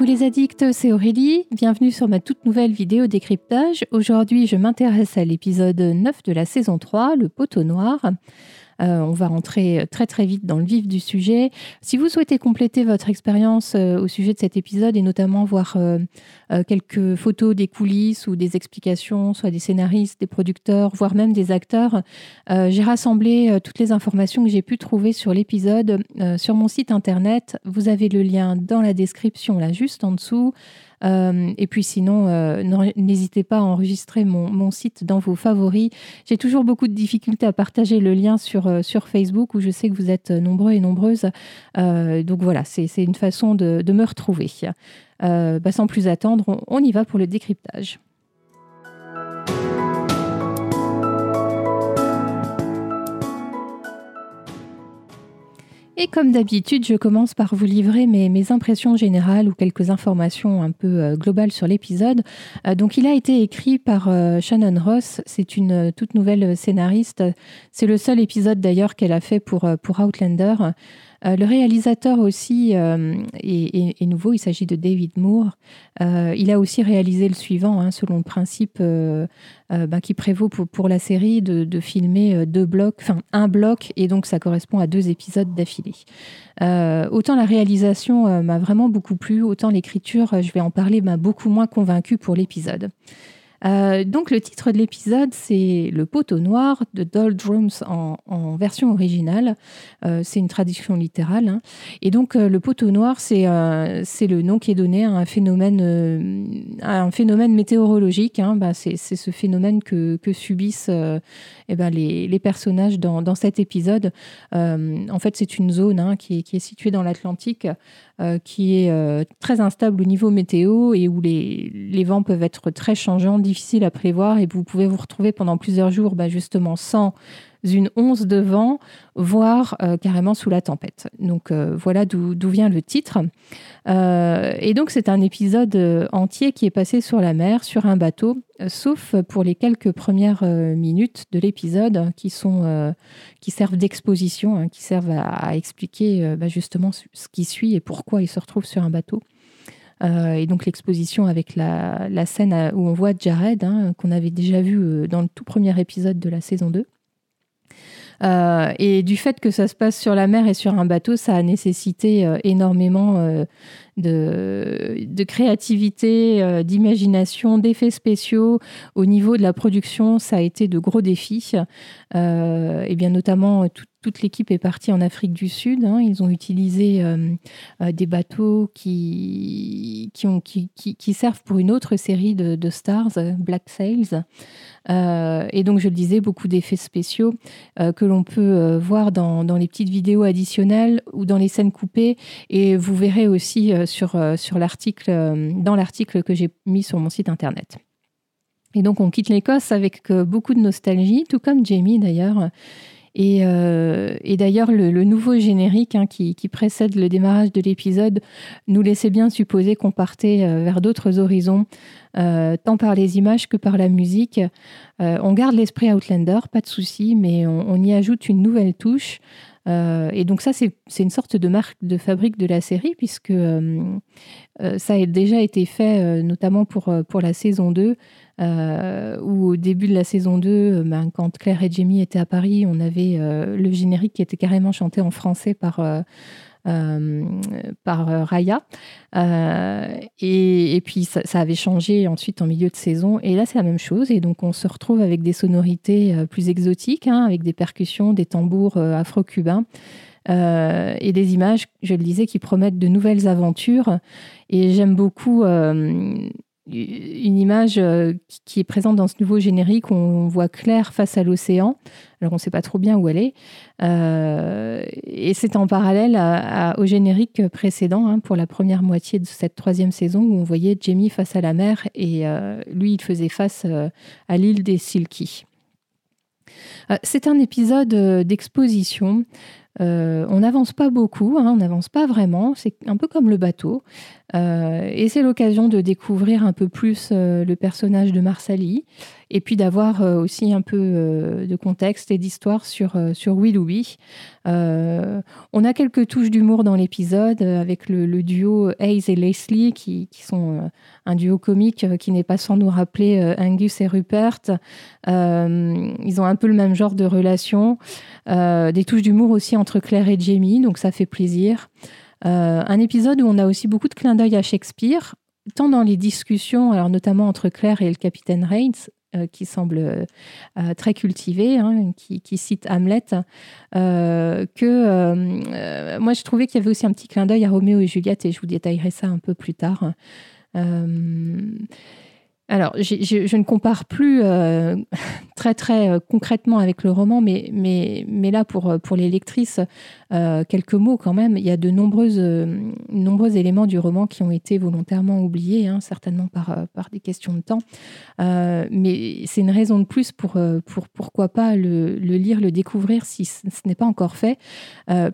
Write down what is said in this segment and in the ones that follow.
Coucou les addicts, c'est Aurélie. Bienvenue sur ma toute nouvelle vidéo décryptage. Aujourd'hui, je m'intéresse à l'épisode 9 de la saison 3, le poteau noir. Euh, on va rentrer très très vite dans le vif du sujet. Si vous souhaitez compléter votre expérience euh, au sujet de cet épisode et notamment voir euh, quelques photos des coulisses ou des explications, soit des scénaristes, des producteurs, voire même des acteurs, j'ai rassemblé toutes les informations que j'ai pu trouver sur l'épisode sur mon site internet. Vous avez le lien dans la description là juste en dessous. Euh, et puis sinon, euh, n'hésitez pas à enregistrer mon, site dans vos favoris. J'ai toujours beaucoup de difficultés à partager le lien sur, euh, Facebook où je sais que vous êtes nombreux et nombreuses. donc voilà, c'est une façon de, me retrouver. Bah, sans plus attendre, on y va pour le décryptage. Et comme d'habitude, je commence par vous livrer mes, impressions générales ou quelques informations un peu euh, globales sur l'épisode. Euh, donc, il a été écrit par euh, Shannon Ross. C'est une toute nouvelle scénariste. C'est le seul épisode d'ailleurs qu'elle a fait pour, pour Outlander. Euh, le réalisateur aussi euh, est, nouveau, il s'agit de David Moore. Euh, il a aussi réalisé le suivant, hein, selon le principe bah, qui prévaut pour, la série de, filmer deux blocs, enfin un bloc, et donc ça correspond à deux épisodes d'affilée. autant la réalisation m'a vraiment beaucoup plu, autant l'écriture, je vais en parler, m'a beaucoup moins convaincu pour l'épisode. Euh, donc le titre de l'épisode, c'est Le poteau noir de Doldrums en, en version originale. Euh, c'est une traduction littérale. Hein. Et donc euh, le poteau noir, c'est c'est le nom qui est donné à un phénomène, un phénomène météorologique. Hein. Bah, c'est ce phénomène que, que subissent eh ben, les, les, personnages dans, dans, cet épisode. en fait, c'est une zone hein, qui, est, qui, est, située dans l'Atlantique. Qui est très instable au niveau météo et où les, vents peuvent être très changeants, difficile à prévoir et vous pouvez vous retrouver pendant plusieurs jours bah, justement sans une once de vent, voire euh, carrément sous la tempête. Donc euh, voilà d'où vient le titre. Euh, et donc c'est un épisode entier qui est passé sur la mer, sur un bateau, sauf pour les quelques premières minutes de l'épisode qui sont qui servent d'exposition, hein, qui servent à, expliquer bah, justement ce qui suit et pourquoi il se retrouve sur un bateau. Et donc l'exposition avec la, scène où on voit Jared, hein, qu'on avait déjà vu dans le tout premier épisode de la saison 2. Euh, et du fait que ça se passe sur la mer et sur un bateau, ça a nécessité énormément de, créativité, d'imagination, d'effets spéciaux. Au niveau de la production, ça a été de gros défis. et bien notamment tout, toute l'équipe est partie en Afrique du Sud. Hein. Ils ont utilisé euh, euh, des bateaux qui, qui, qui, servent pour une autre série de, stars, Black Sails. Euh, et donc, je le disais, beaucoup d'effets spéciaux que l'on peut voir dans, dans, les petites vidéos additionnelles ou dans les scènes coupées. Et vous verrez aussi sur, sur l'article, dans l'article que j'ai mis sur mon site internet. Et donc, on quitte l'Écosse avec beaucoup de nostalgie, tout comme Jamie d'ailleurs. Euh, et, d'ailleurs, le, nouveau générique hein, qui, précède le démarrage de l'épisode nous laissait bien supposer qu'on partait euh, vers d'autres horizons, euh, tant par les images que par la musique. on garde l'esprit Outlander, pas de souci, mais on, y ajoute une nouvelle touche. Et donc ça, c'est une sorte de marque de fabrique de la série, puisque ça a déjà été fait, notamment pour, la saison 2. Euh, où au début de la saison 2, euh, ben, quand Claire et Jamie étaient à Paris, on avait euh, le générique qui était carrément chanté en français par, par Raya. Et, puis ça, avait changé ensuite en milieu de saison. Et là, c'est la même chose. Et donc on se retrouve avec des sonorités plus exotiques, hein, avec des percussions, des tambours afro-cubains. et des images, je le disais, qui promettent de nouvelles aventures. Et j'aime beaucoup une image euh, qui est présente dans ce nouveau générique. On voit Claire face à l'océan. Alors on ne sait pas trop bien où elle est. Euh, et c'est en parallèle au générique précédent hein, pour la première moitié de cette troisième saison où on voyait Jamie face à la mer et euh, lui il faisait face à l'île des Silky. C'est un épisode d'exposition euh, on n'avance pas beaucoup, hein, on n'avance pas vraiment, c'est un peu comme le bateau. Euh, et c'est l'occasion de découvrir un peu plus euh, le personnage de Marsali et puis d'avoir aussi un peu de contexte et d'histoire sur, sur Willoughby. on a quelques touches d'humour dans l'épisode avec le, duo Hayes et Leslie qui sont un duo comique qui n'est pas sans nous rappeler Angus et Rupert. ils ont un peu le même genre de relation. des touches d'humour aussi entre Claire et Jamie, donc ça fait plaisir. Euh, un épisode où on a aussi beaucoup de clins d'œil à Shakespeare, tant dans les discussions, alors notamment entre Claire et le capitaine Reigns, euh, qui semble euh, très cultivé, hein, qui, cite Hamlet, que moi je trouvais qu'il y avait aussi un petit clin d'œil à Roméo et Juliette, et je vous détaillerai ça un peu plus tard. Alors, je ne compare plus euh, très très euh, concrètement avec le roman, mais, mais, mais là, pour, pour les lectrices, euh, quelques mots quand même. Il y a de nombreuses, nombreux éléments du roman qui ont été volontairement oubliés, hein, certainement par, par des questions de temps. mais c'est une raison de plus pour, pour pourquoi pas le, le lire, le découvrir si ce n'est pas encore fait.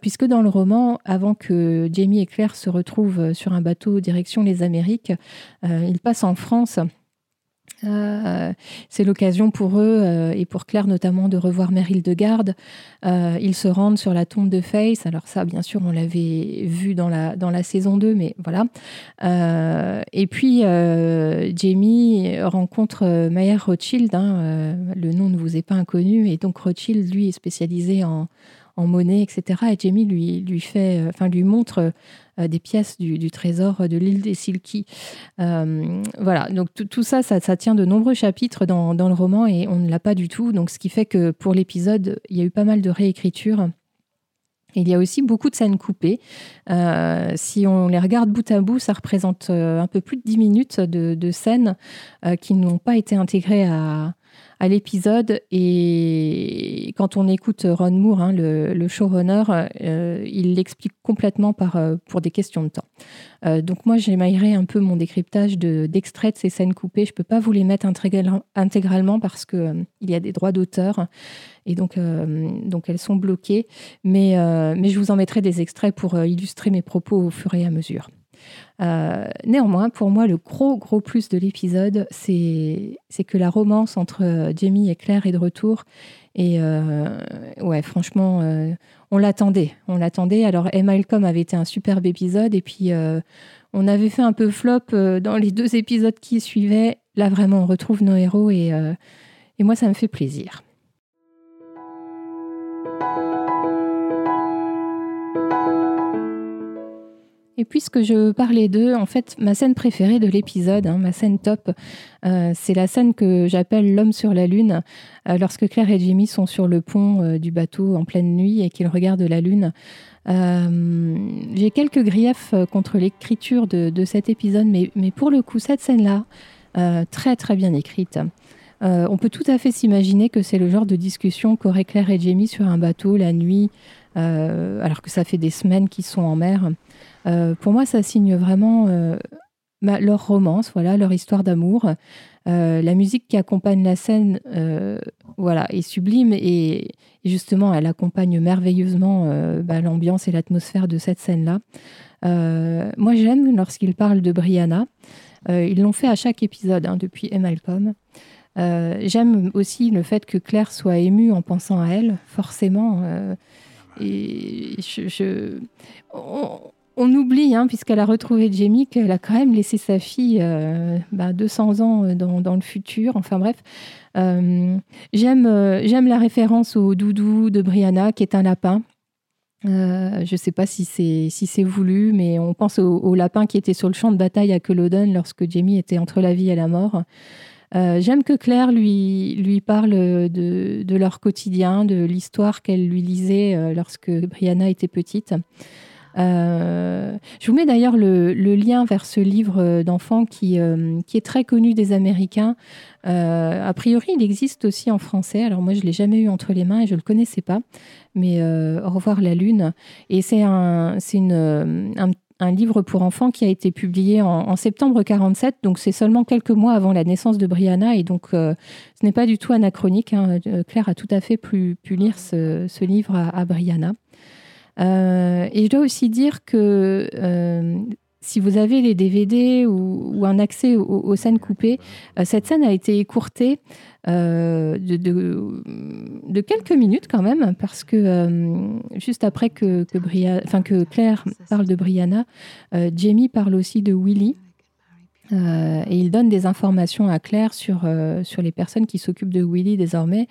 puisque dans le roman, avant que Jamie et Claire se retrouvent sur un bateau direction les Amériques, ils passent en France. Euh, c'est l'occasion pour eux euh, et pour Claire notamment de revoir Meryl de Garde. Euh, ils se rendent sur la tombe de Face. Alors ça, bien sûr, on l'avait vu dans la, dans la saison 2, mais voilà. et puis, Jamie rencontre Mayer Rothschild. Hein, le nom ne vous est pas inconnu. Et donc, Rothschild, lui, est spécialisé en, en monnaie, etc. Et Jamie lui, lui, fait, enfin, lui montre euh, des pièces du, trésor de l'île des Silky. Euh, voilà, donc tout ça, ça, tient de nombreux chapitres dans, le roman et on ne l'a pas du tout. Donc ce qui fait que pour l'épisode, il y a eu pas mal de réécriture. Il y a aussi beaucoup de scènes coupées. Euh, si on les regarde bout à bout, ça représente un peu plus de 10 minutes de, scènes qui n'ont pas été intégrées à, à l'épisode. Et quand on écoute Ron Moore, hein, le, showrunner, euh, il l'explique complètement par, euh, pour des questions de temps. Euh, donc moi, j'émaillerais un peu mon décryptage d'extraits de, ces scènes coupées. Je ne peux pas vous les mettre intégralement parce qu'il il y a des droits d'auteur. Et donc, donc elles sont bloquées. Mais, mais je vous en mettrai des extraits pour illustrer mes propos au fur et à mesure. Euh, néanmoins, pour moi, le gros, gros plus de l'épisode, c'est que la romance entre euh, Jamie et Claire est de retour. Et euh, ouais, franchement, on l'attendait. On l'attendait. Alors, Emma Malcolm avait été un superbe épisode. Et puis, on avait fait un peu flop dans les deux épisodes qui suivaient. Là, vraiment, on retrouve nos héros. Et, et moi, ça me fait plaisir. Et puisque je parlais d'eux, en fait, ma scène préférée de l'épisode, hein, ma scène top, euh, c'est la scène que j'appelle l'homme sur la lune, euh, lorsque Claire et Jimmy sont sur le pont euh, du bateau en pleine nuit et qu'ils regardent la lune. J'ai quelques griefs contre l'écriture de, cet épisode, mais, mais, pour le coup, cette scène-là, très très bien écrite. on peut tout à fait s'imaginer que c'est le genre de discussion qu'auraient Claire et Jamie sur un bateau la nuit, alors que ça fait des semaines qu'ils sont en mer. Euh, pour moi, ça signe vraiment euh, leur romance, voilà, leur histoire d'amour. Euh, la musique qui accompagne la scène voilà, est sublime et, justement, elle accompagne merveilleusement bah, l'ambiance et l'atmosphère de cette scène-là. moi, j'aime lorsqu'ils parlent de Brianna. ils l'ont fait à chaque épisode hein, depuis et Malcolm. j'aime aussi le fait que Claire soit émue en pensant à elle, forcément. et je, on oublie, hein, puisqu'elle a retrouvé Jamie, qu'elle a quand même laissé sa fille 200 euh, bah, ans euh, dans, le futur. Enfin bref, euh, j'aime la référence au doudou de Brianna, qui est un lapin. je ne sais pas si c'est si voulu, mais on pense au, lapin qui était sur le champ de bataille à Culloden lorsque Jamie était entre la vie et la mort. J'aime que Claire lui, lui parle de, de leur quotidien, de l'histoire qu'elle lui lisait lorsque Brianna était petite. Euh, je vous mets d'ailleurs le, lien vers ce livre d'enfants qui, euh, qui est très connu des Américains. Euh, a priori, il existe aussi en français. Alors moi, je l'ai jamais eu entre les mains et je le connaissais pas. Mais Au revoir la lune. Et c'est un, un, livre pour enfants qui a été publié en, septembre 47. Donc c'est seulement quelques mois avant la naissance de Brianna. Et donc ce n'est pas du tout anachronique. Hein. Claire a tout à fait pu, pu lire ce, ce livre à Brianna. Euh, et je dois aussi dire que euh, si vous avez les DVD ou, un accès aux, scènes coupées, cette scène a été écourtée de, de, quelques minutes quand même, parce que juste après que, que, enfin, que Claire parle de Brianna, Jamie parle aussi de Willy. Euh, et il donne des informations à Claire sur, euh, sur les personnes qui s'occupent de Willy désormais.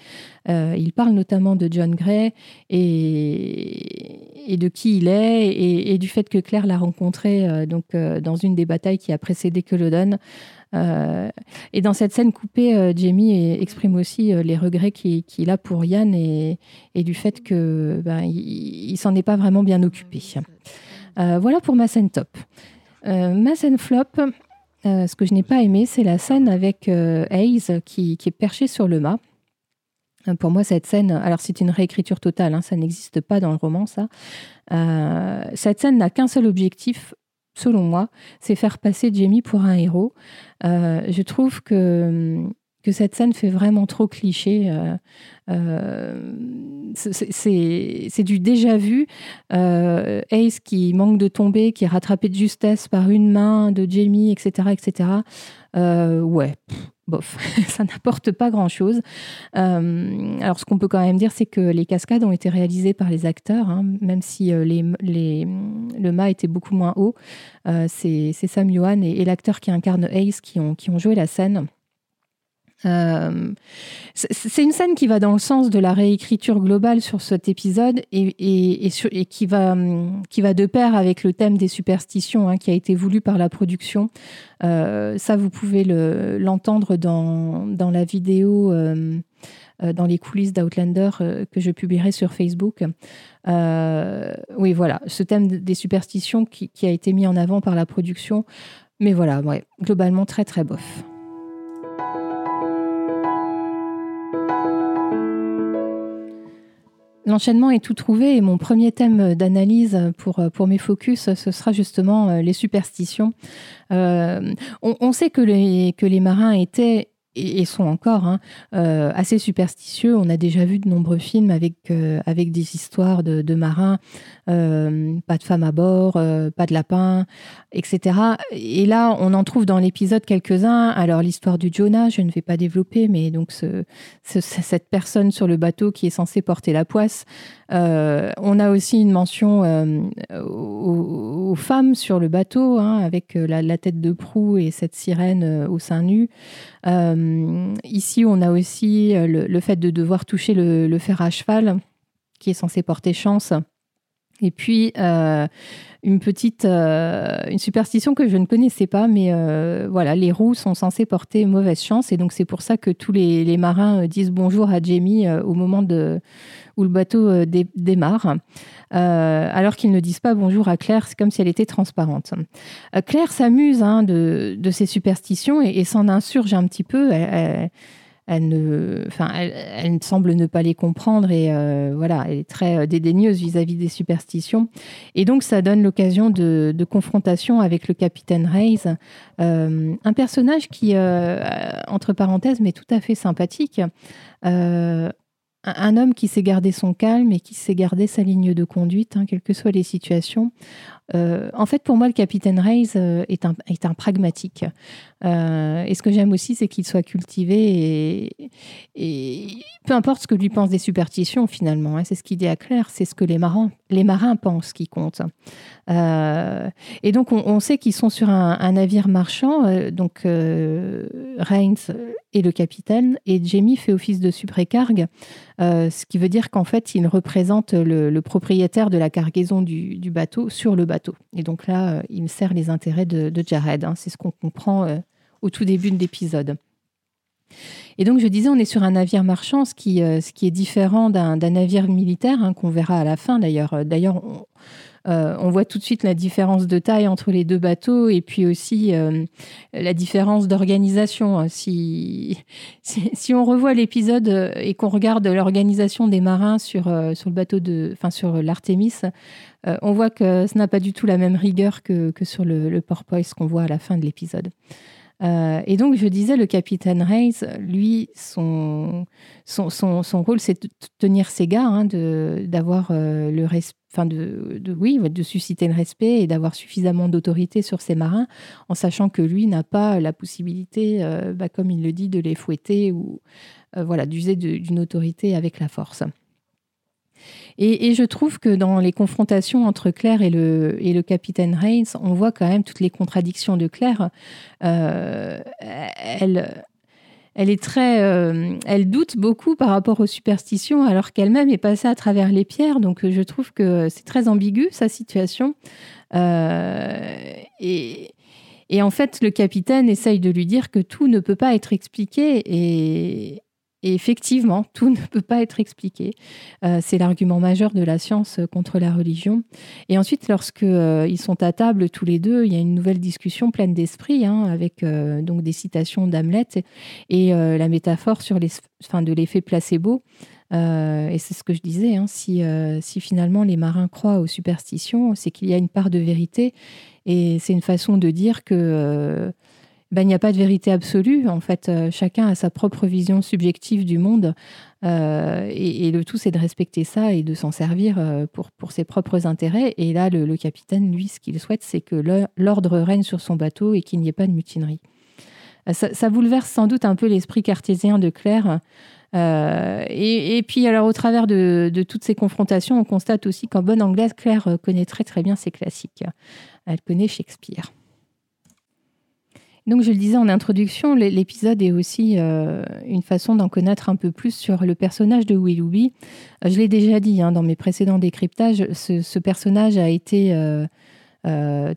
Euh, il parle notamment de John Gray et, et de qui il est et, du fait que Claire l'a rencontré donc, dans une des batailles qui a précédé Culloden. et dans cette scène coupée, Jamie exprime aussi les regrets qu'il a pour Yann et, et du fait que ben, s'en est pas vraiment bien occupé. voilà pour ma scène top. ma scène flop, euh, ce que je n'ai pas aimé, c'est la scène avec euh, Hayes qui, est perché sur le mât. Euh, pour moi, cette scène, alors c'est une réécriture totale, hein, ça n'existe pas dans le roman, ça. cette scène n'a qu'un seul objectif, selon moi, c'est faire passer Jamie pour un héros. je trouve que que cette scène fait vraiment trop cliché. Euh, euh, c'est du déjà vu. Euh, Ace qui manque de tomber, qui est rattrapé de justesse par une main de Jamie, etc. etc. ouais, bof, ça n'apporte pas grand-chose. alors, ce qu'on peut quand même dire, c'est que les cascades ont été réalisées par les acteurs, hein, même si les, les, le mât était beaucoup moins haut. c'est Sam Yuan et, et l'acteur qui incarne Ace qui ont, qui ont joué la scène. Euh, c'est une scène qui va dans le sens de la réécriture globale sur cet épisode et, qui, va, qui va de pair avec le thème des superstitions hein, qui a été voulu par la production. Euh, ça, vous pouvez l'entendre dans, dans, la vidéo, euh, dans les coulisses d'Outlander que je publierai sur Facebook. oui, voilà, ce thème des superstitions qui, a été mis en avant par la production. Mais voilà, globalement très très bof. L'enchaînement est tout trouvé et mon premier thème d'analyse pour, pour mes focus, ce sera justement euh, les superstitions. Euh, on, sait que les, que les marins étaient et, sont encore hein, euh, assez superstitieux. On a déjà vu de nombreux films avec, euh, avec des histoires de, marins, euh, pas de femmes à bord, pas de lapins, etc. Et là, on en trouve dans l'épisode quelques-uns. Alors, l'histoire du Jonah, je ne vais pas développer, mais donc ce, cette personne sur le bateau qui est censée porter la poisse. on a aussi une mention aux, femmes sur le bateau, hein, avec la, tête de proue et cette sirène au sein nu. Ici, on a aussi euh, le, fait de devoir toucher le, fer à cheval, qui est censé porter chance. Et puis, euh, une petite une superstition que je ne connaissais pas, mais voilà, les roues sont censées porter mauvaise chance. Et donc, c'est pour ça que tous les, marins disent bonjour à Jamie au moment de, où le bateau démarre. Euh, alors qu'ils ne disent pas bonjour à Claire, c'est comme si elle était transparente. Euh, Claire s'amuse hein, de, de, ces superstitions et, s'en insurge un petit peu. Elle, ne, enfin, elle, semble ne pas les comprendre et euh, voilà, elle est très dédaigneuse vis-à-vis des superstitions. Et donc, ça donne l'occasion de, confrontation avec le capitaine Hayes, un personnage qui, entre parenthèses, mais tout à fait sympathique un homme qui sait garder son calme et qui sait garder sa ligne de conduite, hein, quelles que soient les situations. Euh, en fait, pour moi, le capitaine Reyes euh, est, un, est pragmatique. Euh, et ce que j'aime aussi, c'est qu'il soit cultivé et, peu importe ce que lui pensent des superstitions, finalement. Hein, c'est ce qu'il dit à Claire, c'est ce que les marins, pensent qui compte. et donc, on, sait qu'ils sont sur un, navire marchand, donc Reigns et le capitaine, et Jamie fait office de suprécargue, ce qui veut dire qu'en fait, il représente le, propriétaire de la cargaison du, du bateau sur le bateau et donc là, euh, il me sert les intérêts de, Jared. Hein. C'est ce qu'on comprend euh, au tout début de l'épisode. Et donc, je disais, on est sur un navire marchand, ce qui, euh, ce qui est différent d'un navire militaire, hein, qu'on verra à la fin d'ailleurs. D'ailleurs, on, voit tout de suite la différence de taille entre les deux bateaux et puis aussi la différence d'organisation. Si, si, on revoit l'épisode et qu'on regarde l'organisation des marins sur, sur le bateau de, enfin, sur l'Artemis, euh, on voit que ce n'a pas du tout la même rigueur que, sur le, le porpoise qu'on voit à la fin de l'épisode. Et donc, je disais, le capitaine Hayes, lui, son, son, son, rôle, c'est de tenir ses gars, hein, d'avoir le respect de, de, oui, de susciter le respect et d'avoir suffisamment d'autorité sur ses marins, en sachant que lui n'a pas la possibilité, euh, bah, comme il le dit, de les fouetter ou euh, voilà, d'user d'une autorité avec la force. Et, je trouve que dans les confrontations entre Claire et le, et le capitaine Haynes, on voit quand même toutes les contradictions de Claire. Euh, elle, elle est très, euh, elle doute beaucoup par rapport aux superstitions, alors qu'elle-même est passée à travers les pierres. Donc, je trouve que c'est très ambigu sa situation. Euh, et, et, en fait, le capitaine essaye de lui dire que tout ne peut pas être expliqué. Et, et effectivement, tout ne peut pas être expliqué. Euh, c'est l'argument majeur de la science contre la religion. Et ensuite, lorsque euh, ils sont à table tous les deux, il y a une nouvelle discussion pleine d'esprit, hein, avec euh, donc des citations d'Hamlet et, la métaphore sur les, fin, de l'effet placebo. et c'est ce que je disais, hein, si, si finalement les marins croient aux superstitions, c'est qu'il y a une part de vérité. Et c'est une façon de dire que ben, il n'y a pas de vérité absolue. En fait, euh, chacun a sa propre vision subjective du monde. Euh, et, le tout, c'est de respecter ça et de s'en servir euh, pour, pour ses propres intérêts. Et là, le, capitaine, lui, ce qu'il souhaite, c'est que l'ordre règne sur son bateau et qu'il n'y ait pas de mutinerie. Ça, bouleverse sans doute un peu l'esprit cartésien de Claire. et, puis, alors, au travers de, de, toutes ces confrontations, on constate aussi qu'en bonne anglaise, Claire connaît très très bien ses classiques. Elle connaît Shakespeare. Donc, je le disais en introduction, l'épisode est aussi euh, une façon d'en connaître un peu plus sur le personnage de Willoughby. Euh, je l'ai déjà dit hein, dans mes précédents décryptages, ce, personnage a été euh,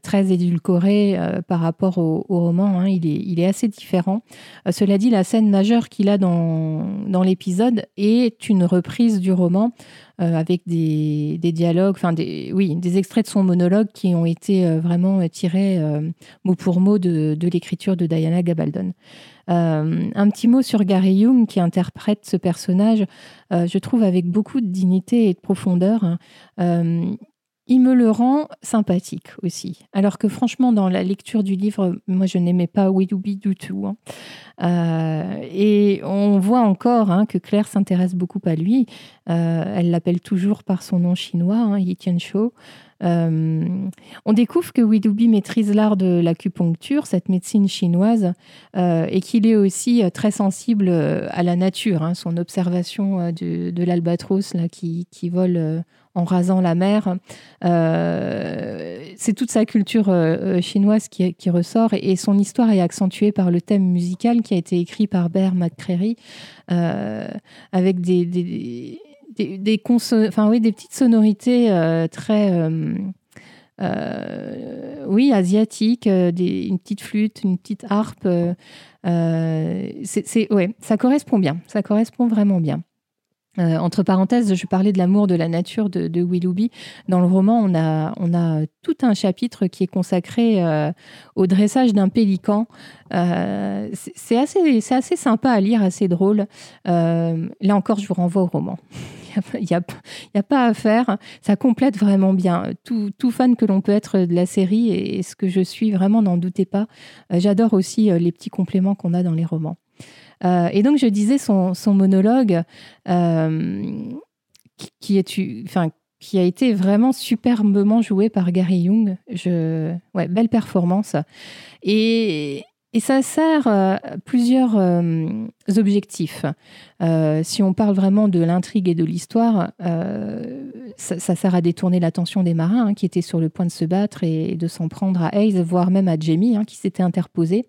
très édulcoré par rapport au, roman. Hein. Il, est, assez différent. cela dit, la scène majeure qu'il a dans, l'épisode est une reprise du roman euh, avec des, dialogues, enfin des, oui, des extraits de son monologue qui ont été euh, vraiment tirés euh, mot pour mot de, l'écriture de Diana Gabaldon. un petit mot sur Gary Young qui interprète ce personnage, je trouve avec beaucoup de dignité et de profondeur. Hein il me le rend sympathique aussi. Alors que franchement, dans la lecture du livre, moi, je n'aimais pas Willoughby du tout. Hein. Euh, et on voit encore hein, que Claire s'intéresse beaucoup à lui. Euh, elle l'appelle toujours par son nom chinois, hein, Yi Tianshou. Euh, on découvre que Willoughby maîtrise l'art de l'acupuncture, cette médecine chinoise, et qu'il est aussi très sensible à la nature. Son observation de, l'albatros qui, vole en rasant la mer. Euh, c'est toute sa culture euh, euh, chinoise qui, ressort et, son histoire est accentuée par le thème musical qui a été écrit par Bear McCreary avec des, des, des petites sonorités très... oui, asiatiques, une petite flûte, une petite harpe. c'est, ça correspond bien, ça correspond vraiment bien. Euh, entre parenthèses, je parlais de l'amour de la nature de, de, Willoughby. Dans le roman, on a, on a tout un chapitre qui est consacré euh, au dressage d'un pélican. Euh, c'est assez, assez sympa à lire, assez drôle. là encore, je vous renvoie au roman. Il n'y a, a, pas à faire. Ça complète vraiment bien. Tout, tout fan que l'on peut être de la série et, ce que je suis, vraiment, n'en doutez pas. J'adore aussi les petits compléments qu'on a dans les romans. Euh, et donc, je disais son, monologue euh, qui, a été vraiment superbement joué par Gary Young. Je, ouais, belle performance. Et, ça sert euh, plusieurs objectifs. si on parle vraiment de l'intrigue et de l'histoire, ça, sert à détourner l'attention des marins hein, qui étaient sur le point de se battre et de s'en prendre à Hayes, voire même à Jamie hein, qui s'était interposé.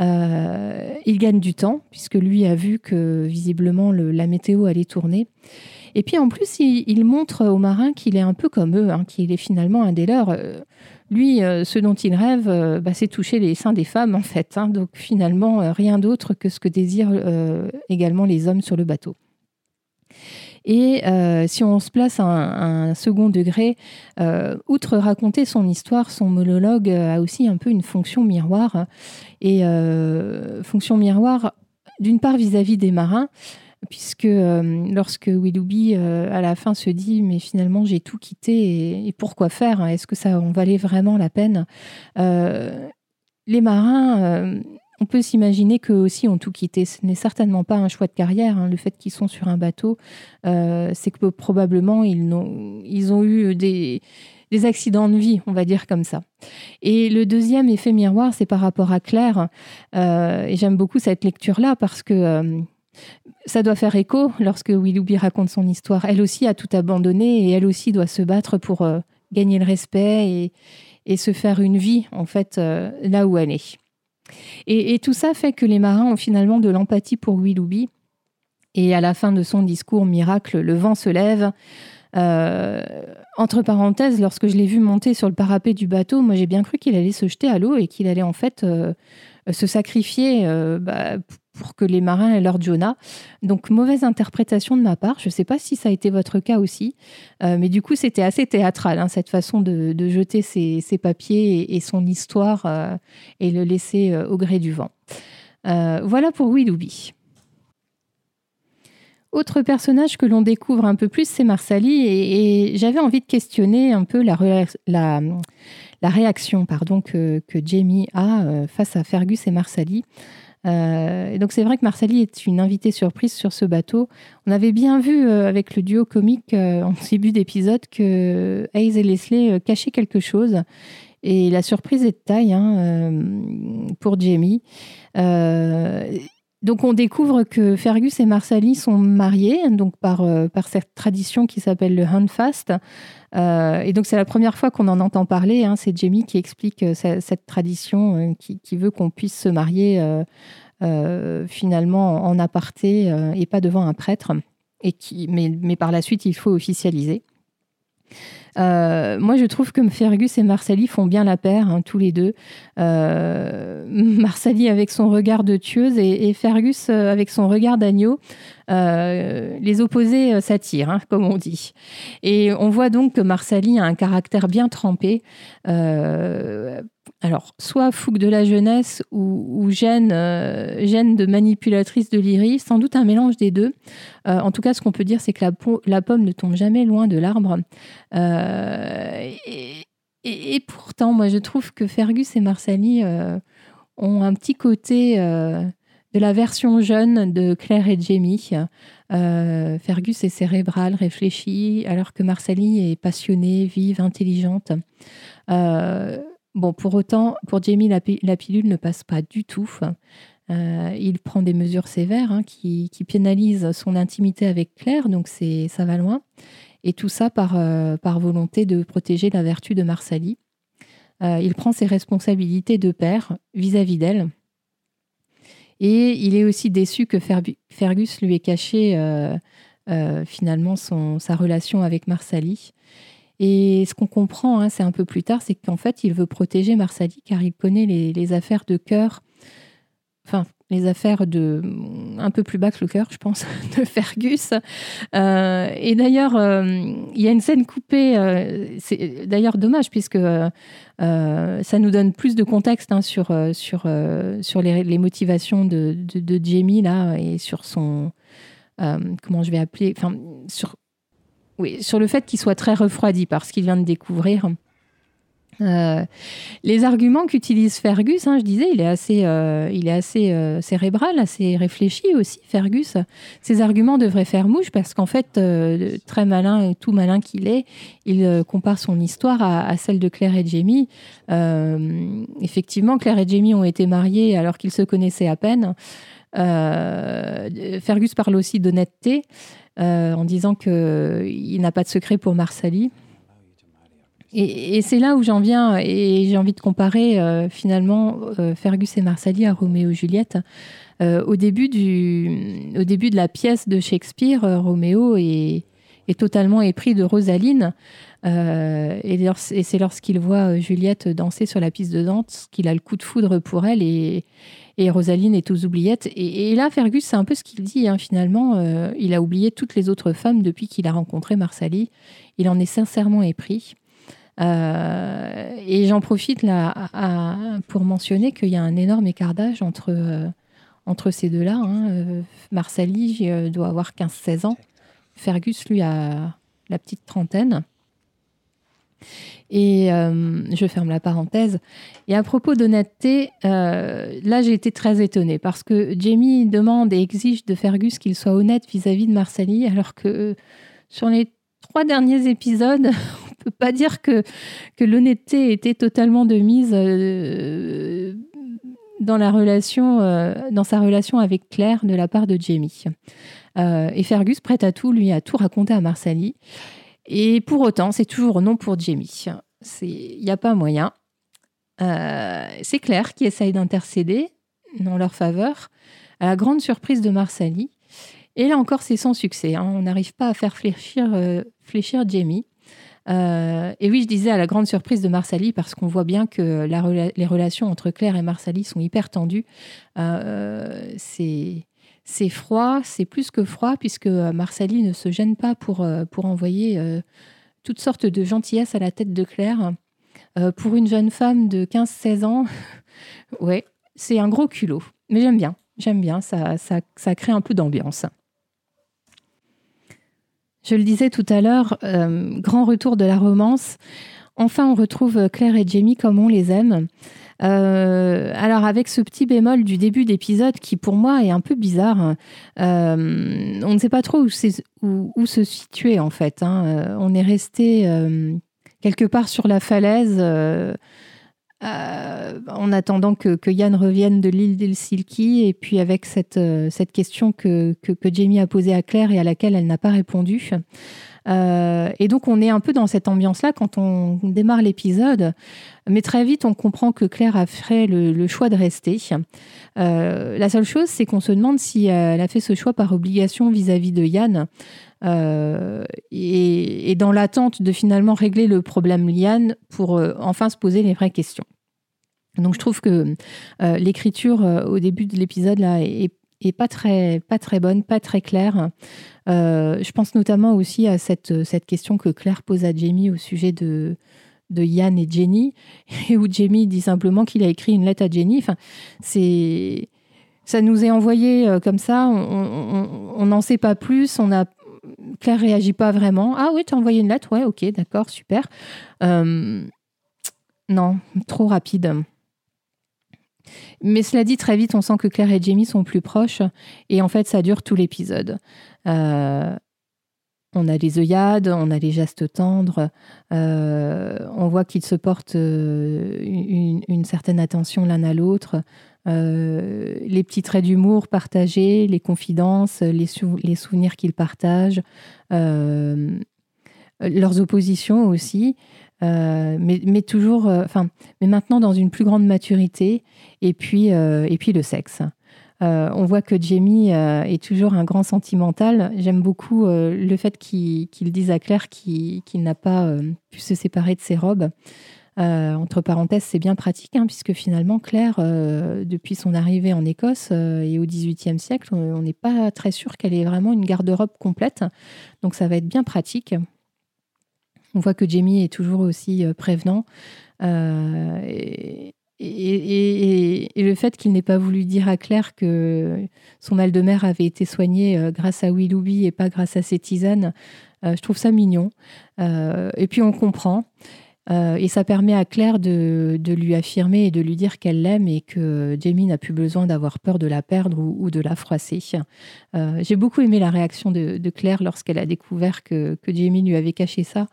Euh, il gagne du temps, puisque lui a vu que visiblement la météo allait tourner. Et puis en plus, il, montre aux marins qu'il est un peu comme eux, hein, qu'il est finalement un des leurs. Euh, lui, euh, ce dont il rêve, bah, c'est toucher les seins des femmes, en fait. Hein. donc finalement, rien d'autre que ce que désirent également les hommes sur le bateau. Et euh, si on se place à un, second degré, euh, outre raconter son histoire, son monologue a aussi un peu une fonction miroir. Et euh, fonction miroir, d'une part vis-à-vis des marins, puisque lorsque Willoughby à la fin se dit mais finalement j'ai tout quitté et, pourquoi faire? Est-ce que ça en valait vraiment la peine? Les marins on peut s'imaginer qu'eux aussi ont tout quitté. Ce n'est certainement pas un choix de carrière. Hein. Le fait qu'ils sont sur un bateau, c'est que probablement ils ont, eu des, accidents de vie, on va dire comme ça. Et le deuxième effet miroir, c'est par rapport à Claire. et j'aime beaucoup cette lecture-là parce que ça doit faire écho lorsque Willoughby raconte son histoire. Elle aussi a tout abandonné et elle aussi doit se battre pour euh, gagner le respect et, se faire une vie, en fait, euh, là où elle est. Et, tout ça fait que les marins ont finalement de l'empathie pour Willoughby. Et à la fin de son discours miracle, le vent se lève. Euh, entre parenthèses, lorsque je l'ai vu monter sur le parapet du bateau, moi j'ai bien cru qu'il allait se jeter à l'eau et qu'il allait en fait se sacrifier bah, pour que les marins aient leur Jonah. Donc mauvaise interprétation de ma part. Je ne sais pas si ça a été votre cas aussi, euh, mais du coup c'était assez théâtral hein, cette façon de, jeter ses, papiers et, son histoire euh, et le laisser euh, au gré du vent. voilà pour Willoughby. Autre personnage que l'on découvre un peu plus, c'est Marsali, et, j'avais envie de questionner un peu la, réaction que, que Jamie a face à Fergus et Marsali. Euh, et donc c'est vrai que Marsali est une invitée surprise sur ce bateau. On avait bien vu euh, avec le duo comique euh, en début d'épisode que Hayes et Leslie cachaient quelque chose. Et la surprise est de taille hein, pour Jamie. Donc on découvre que Fergus et Marsali sont mariés, donc par, par cette tradition qui s'appelle le Handfast. et donc c'est la première fois qu'on en entend parler. Hein. c'est Jamie qui explique cette, tradition qui, veut qu'on puisse se marier euh, finalement en aparté euh, et pas devant un prêtre, mais par la suite il faut officialiser. Euh, moi, je trouve que Fergus et Marsali font bien la paire, hein, tous les deux. Euh, Marsali avec son regard de tueuse et, Fergus avec son regard d'agneau. les opposés s'attirent, hein, comme on dit. Et on voit donc que Marsali a un caractère bien trempé alors, soit fougue de la jeunesse ou, gêne, euh, de manipulatrice de l'Iris, sans doute un mélange des deux. Euh, en tout cas, ce qu'on peut dire, c'est que la, pomme ne tombe jamais loin de l'arbre. Euh, et, pourtant, moi, je trouve que Fergus et Marsali ont un petit côté de la version jeune de Claire et Jamie. Fergus est cérébral, réfléchi, alors que Marsali est passionnée, vive, intelligente. Bon, pour autant, pour Jamie, la, pilule ne passe pas du tout. Euh, il prend des mesures sévères hein, qui, pénalisent son intimité avec Claire, donc ça va loin. Et tout ça par, euh, par volonté de protéger la vertu de Marsali. Euh, il prend ses responsabilités de père vis-à-vis d'elle. Et il est aussi déçu que Fergus lui ait caché finalement son, sa relation avec Marsali. Et ce qu'on comprend, hein, c'est un peu plus tard, c'est qu'en fait, il veut protéger Marsali car il connaît les, affaires de cœur, enfin, les affaires de un peu plus bas que le cœur, je pense, de Fergus. Euh, et d'ailleurs, euh, il y a une scène coupée, euh, c'est d'ailleurs dommage puisque ça nous donne plus de contexte hein, sur, sur, sur les, motivations de, de, Jamie là et sur son. comment je vais appeler, enfin, sur oui, sur le fait qu'il soit très refroidi par ce qu'il vient de découvrir. Euh, les arguments qu'utilise Fergus, hein, je disais, il est assez, euh, euh, cérébral, assez réfléchi aussi, Fergus. Ces arguments devraient faire mouche parce qu'en fait, très malin et tout malin qu'il est, il compare son histoire à, celle de Claire et Jamie. effectivement, Claire et Jamie ont été mariés alors qu'ils se connaissaient à peine. Fergus parle aussi d'honnêteté. En disant qu'il n'a pas de secret pour Marsali. Et, c'est là où j'en viens, et j'ai envie de comparer euh, finalement euh, Fergus et Marsali à Roméo et Juliette. au, début du, au début de la pièce de Shakespeare, Roméo est, totalement épris de Rosaline. et, c'est lorsqu'il voit Juliette danser sur la piste de danse qu'il a le coup de foudre pour elle. Et, Rosaline est aux oubliettes. Et, là, Fergus, c'est un peu ce qu'il dit, hein, finalement. Euh, il a oublié toutes les autres femmes depuis qu'il a rencontré Marsali. Il en est sincèrement épris. Euh, et j'en profite là pour mentionner qu'il y a un énorme écart d'âge entre, euh, entre ces deux-là. Hein. Marsali doit avoir 15-16 ans. Fergus, lui, a la petite trentaine. Et je ferme la parenthèse. Et à propos d'honnêteté, là j'ai été très étonnée parce que Jamie demande et exige de Fergus qu'il soit honnête vis-à-vis de Marsali, alors que sur les trois derniers épisodes, peut pas dire que, l'honnêteté était totalement de mise dans la relation, dans sa relation avec Claire de la part de Jamie. et Fergus, prête à tout, lui a tout raconté à Marsali. Et pour autant, c'est toujours non pour Jamie. Il n'y a pas moyen. Euh, c'est Claire qui essaye d'intercéder dans leur faveur, à la grande surprise de Marsali. Et là encore, c'est sans succès. Hein. On n'arrive pas à faire fléchir, euh, fléchir Jamie. Euh, et oui, je disais à la grande surprise de Marsali, parce qu'on voit bien que les relations entre Claire et Marsali sont hyper tendues. c'est c'est froid, c'est plus que froid, puisque euh, Marsali ne se gêne pas pour, euh, envoyer euh, toutes sortes de gentillesses à la tête de Claire. pour une jeune femme de 15-16 ans, ouais, c'est un gros culot. Mais j'aime bien, j'aime bien, ça, ça, crée un peu d'ambiance. Je le disais tout à l'heure, grand retour de la romance. Enfin, on retrouve Claire et Jamie comme on les aime. Euh, alors avec ce petit bémol du début d'épisode qui pour moi est un peu bizarre, euh, on ne sait pas trop où, se situer en fait. Hein. Euh, on est resté quelque part sur la falaise. En attendant que, Yann revienne de l'île d'Helsinki, et puis avec cette, cette question que, Jamie a posée à Claire et à laquelle elle n'a pas répondu. Euh, et donc on est un peu dans cette ambiance-là quand on démarre l'épisode, mais très vite on comprend que Claire a fait le, choix de rester. Euh, la seule chose, c'est qu'on se demande si elle a fait ce choix par obligation vis-à-vis de Yann. Euh, et, dans l'attente de finalement régler le problème Yann pour enfin se poser les vraies questions. Donc je trouve que l'écriture au début de l'épisode là est, pas très, pas très bonne, pas très claire. Euh, je pense notamment aussi à cette, cette question que Claire pose à Jamie au sujet de, de Yann et Jenny, et où Jamie dit simplement qu'il a écrit une lettre à Jenny. Enfin, c'est, ça nous est envoyé euh, comme ça, on n'en sait pas plus, on a Claire réagit pas vraiment. Ah oui, tu as envoyé une lettre, ouais, ok, d'accord, super. Euh, non, trop rapide. Mais cela dit, très vite, on sent que Claire et Jamie sont plus proches. Et en fait, ça dure tout l'épisode. Euh, on a les œillades, on a les gestes tendres. Euh, on voit qu'ils se portent euh, une, certaine attention l'un à l'autre. les petits traits d'humour partagés, les confidences, les, les souvenirs qu'ils partagent, leurs oppositions aussi. Euh, mais, toujours, euh, enfin, mais maintenant dans une plus grande maturité, et puis, euh, et puis le sexe. on voit que Jamie est toujours un grand sentimental. J'aime beaucoup le fait qu'il dise à Claire qu'il n'a pas pu se séparer de ses robes. entre parenthèses, c'est bien pratique, hein, puisque finalement, Claire, depuis son arrivée en Écosse et au XVIIIe siècle, on n'est pas très sûr qu'elle ait vraiment une garde-robe complète. Donc ça va être bien pratique. On voit que Jamie est toujours aussi euh, prévenant. Euh, et, le fait qu'il n'ait pas voulu dire à Claire que son mal de mer avait été soigné euh, grâce à Willoughby et pas grâce à ses tisanes, je trouve ça mignon. et puis on comprend. Et ça permet à Claire de, lui affirmer et de lui dire qu'elle l'aime et que Jamie n'a plus besoin d'avoir peur de la perdre ou, de la froisser. J'ai beaucoup aimé la réaction de, Claire lorsqu'elle a découvert que, Jamie lui avait caché ça.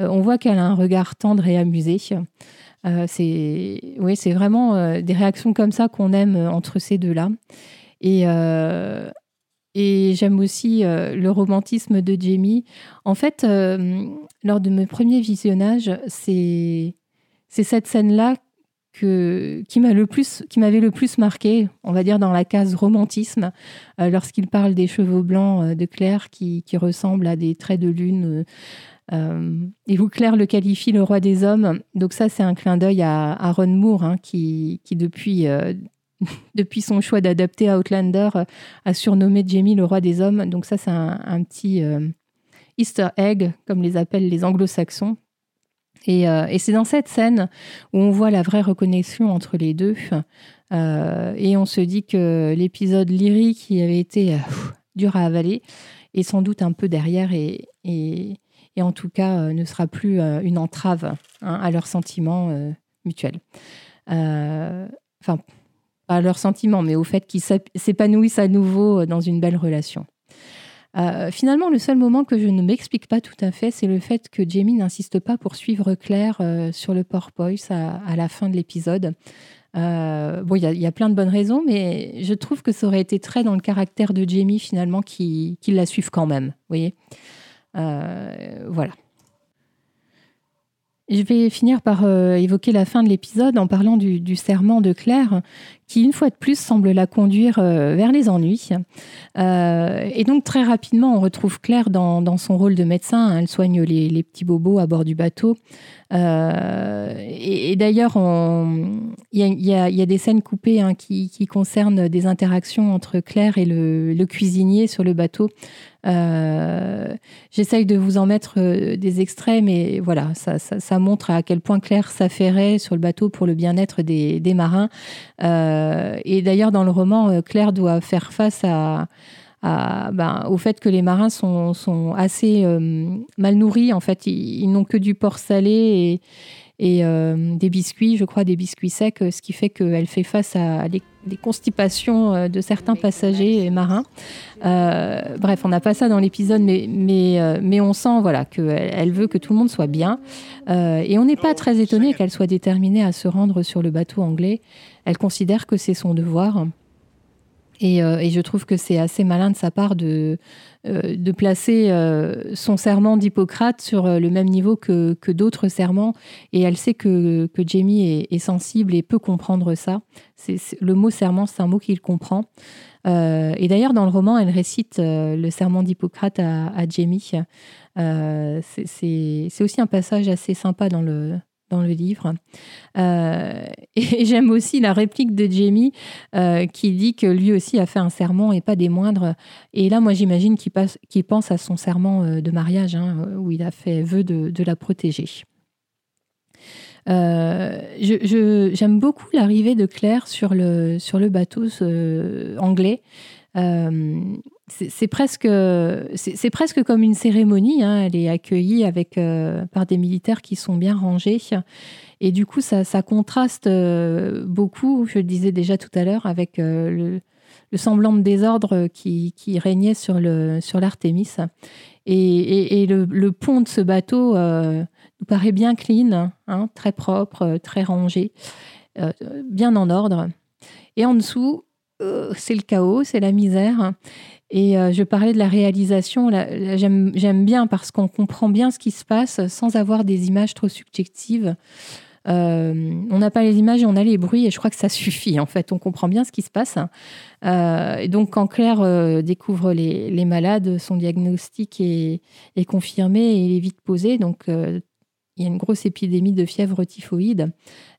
Euh, on voit qu'elle a un regard tendre et amusé. c'est oui, c'est vraiment des réactions comme ça qu'on aime entre ces deux-là. Et et j'aime aussi euh, le romantisme de Jamie. En fait, euh, lors de mes premiers visionnages, c'est cette scène-là qui m'avait le, plus, le plus marqué, on va dire dans la case romantisme, euh, lorsqu'il parle des cheveux blancs de Claire qui, qui, ressemblent à des traits de lune. Et où Claire le qualifie le roi des hommes. Donc ça, c'est un clin d'œil à, Ron Moore, hein, qui, qui, depuis depuis son choix d'adapter Outlander, euh, a surnommé Jamie le roi des hommes. Donc ça, c'est un, petit euh, Easter egg, comme les appellent les anglo-saxons. Euh, et, c'est dans cette scène où on voit la vraie reconnexion entre les deux. et on se dit que l'épisode lyrique qui avait été dur à avaler est sans doute un peu derrière et en tout cas ne sera plus une entrave hein, à leurs sentiments mutuels. Enfin, pas à leurs sentiments, mais au fait qu'ils s'épanouissent à nouveau dans une belle relation. Euh, finalement, le seul moment que je ne m'explique pas tout à fait, c'est le fait que Jamie n'insiste pas pour suivre Claire euh, sur le porpoise à, la fin de l'épisode. Euh, bon, il y, a plein de bonnes raisons, mais je trouve que ça aurait été très dans le caractère de Jamie finalement qui, la suivent quand même. Vous voyez Voilà. Je vais finir par évoquer la fin de l'épisode en parlant du, du, serment de Claire, qui une fois de plus semble la conduire euh, vers les ennuis. Euh, et donc très rapidement, on retrouve Claire dans, son rôle de médecin. Elle soigne les, petits bobos à bord du bateau. Euh, et, d'ailleurs, il y, a, des scènes coupées hein, qui, concernent des interactions entre Claire et le, cuisinier sur le bateau. J'essaye de vous en mettre des extraits, mais voilà, ça, montre à quel point Claire s'affairait sur le bateau pour le bien-être des, marins. Et d'ailleurs, dans le roman, euh, Claire doit faire face à, ben, au fait que les marins sont, assez euh, mal nourris. En fait, ils, n'ont que du porc salé et, des biscuits, je crois, des biscuits secs, ce qui fait qu'elle fait face à des, constipations de certains passagers et marins. bref, on n'a pas ça dans l'épisode, mais, mais, mais on sent voilà, qu'elle elle veut que tout le monde soit bien. et on n'est pas très étonné qu'elle soit déterminée à se rendre sur le bateau anglais elle considère que c'est son devoir. Euh, et, je trouve que c'est assez malin de sa part de, euh, de placer euh, son serment d'Hippocrate sur le même niveau que, d'autres serments. Et elle sait que, que Jamie est, sensible et peut comprendre ça. C'est, le mot serment, c'est un mot qu'il comprend. et d'ailleurs, dans le roman, elle récite le serment d'Hippocrate à, à Jamie. c'est aussi un passage assez sympa dans le, dans le livre. Euh, et j'aime aussi la réplique de Jamie euh, qui dit que lui aussi a fait un serment et pas des moindres. Et là, moi, j'imagine qu'il pense à son serment euh, de mariage hein, où il a fait vœu de, la protéger. J'aime beaucoup l'arrivée de Claire sur le bateau anglais c'est presque, c'est presque comme une cérémonie. Hein. Elle est accueillie avec, euh, par des militaires qui sont bien rangés. Et du coup, ça, contraste euh, beaucoup, je le disais déjà tout à l'heure, avec euh, le, semblant de désordre qui, régnait sur l'Artémis. Sur et, et, le, pont de ce bateau nous paraît bien clean, hein, très propre, très rangé, bien en ordre. Et en dessous, c'est le chaos, c'est la misère. Et euh, je parlais de la réalisation. J'aime bien parce qu'on comprend bien ce qui se passe sans avoir des images trop subjectives. Euh, on n'a pas les images on a les bruits et je crois que ça suffit en fait. On comprend bien ce qui se passe. Euh, et donc quand Claire découvre les, malades, son diagnostic est, est, confirmé et il est vite posé. Donc il y a une grosse épidémie de fièvre typhoïde.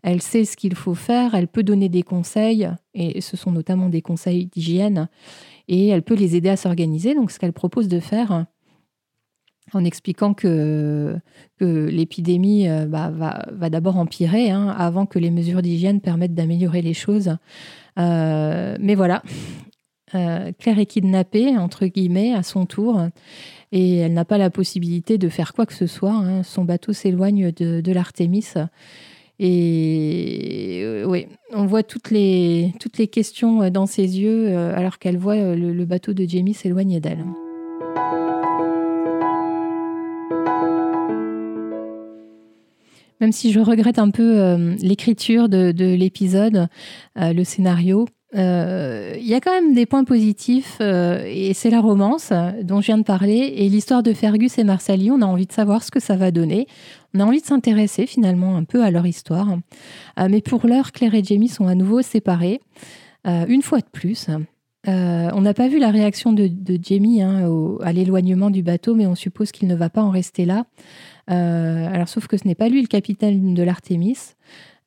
Elle sait ce qu'il faut faire, elle peut donner des conseils, et ce sont notamment des conseils d'hygiène et elle peut les aider à s'organiser. Donc, ce qu'elle propose de faire, en expliquant que, l'épidémie euh, bah, va, va d'abord empirer hein, avant que les mesures d'hygiène permettent d'améliorer les choses. Euh, mais voilà, euh, Claire est kidnappée, entre guillemets, à son tour, et elle n'a pas la possibilité de faire quoi que ce soit. Hein. Son bateau s'éloigne de, l'Artémis. Et euh, oui, on voit toutes les, questions dans ses yeux euh, alors qu'elle voit le, bateau de Jamie s'éloigner d'elle. Même si je regrette un peu l'écriture de, l'épisode, le scénario, il y a quand même des points positifs et c'est la romance dont je viens de parler et l'histoire de Fergus et Marsali. On a envie de savoir ce que ça va donner. On a envie de s'intéresser finalement un peu à leur histoire. Euh, mais pour l'heure, Claire et Jamie sont à nouveau séparés, euh, une fois de plus. Euh, on n'a pas vu la réaction de, Jamie hein, à l'éloignement du bateau, mais on suppose qu'il ne va pas en rester là. alors, sauf que ce n'est pas lui le capitaine de l'Artémis.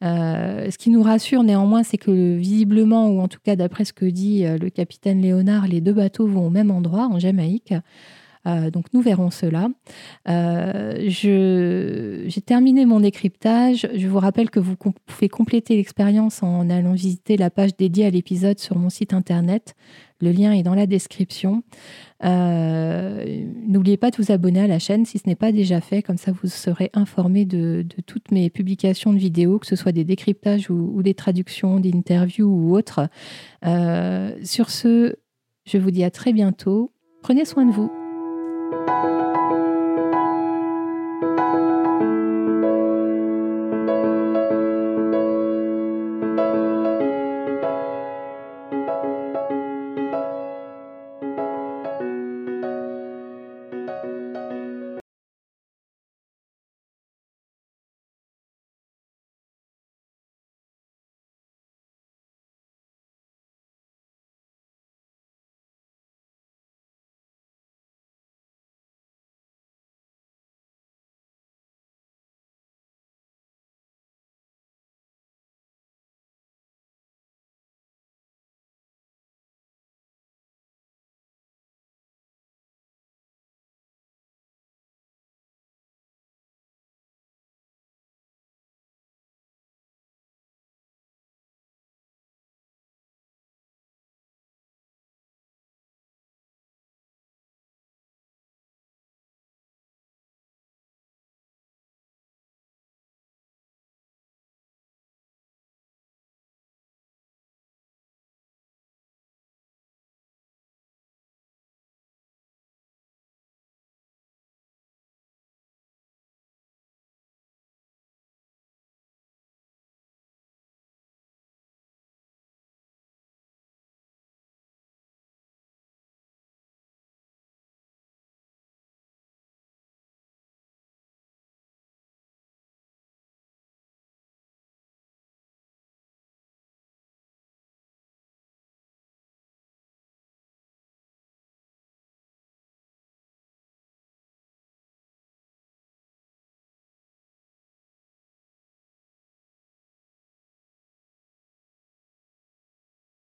Ce qui nous rassure néanmoins, c'est que visiblement, ou en tout cas d'après ce que dit le capitaine Léonard, les deux bateaux vont au même endroit, en Jamaïque. Euh, donc nous verrons cela. Euh, j'ai terminé mon décryptage. Je vous rappelle que vous pouvez compléter l'expérience en allant visiter la page dédiée à l'épisode sur mon site internet Le lien est dans la description. Euh, n'oubliez pas de vous abonner à la chaîne si ce n'est pas déjà fait, comme ça vous serez informé de, toutes mes publications de vidéos, que ce soit des décryptages ou, des traductions, d'interviews ou autres. Sur ce, je vous dis à très bientôt. Prenez soin de vous. Thank you.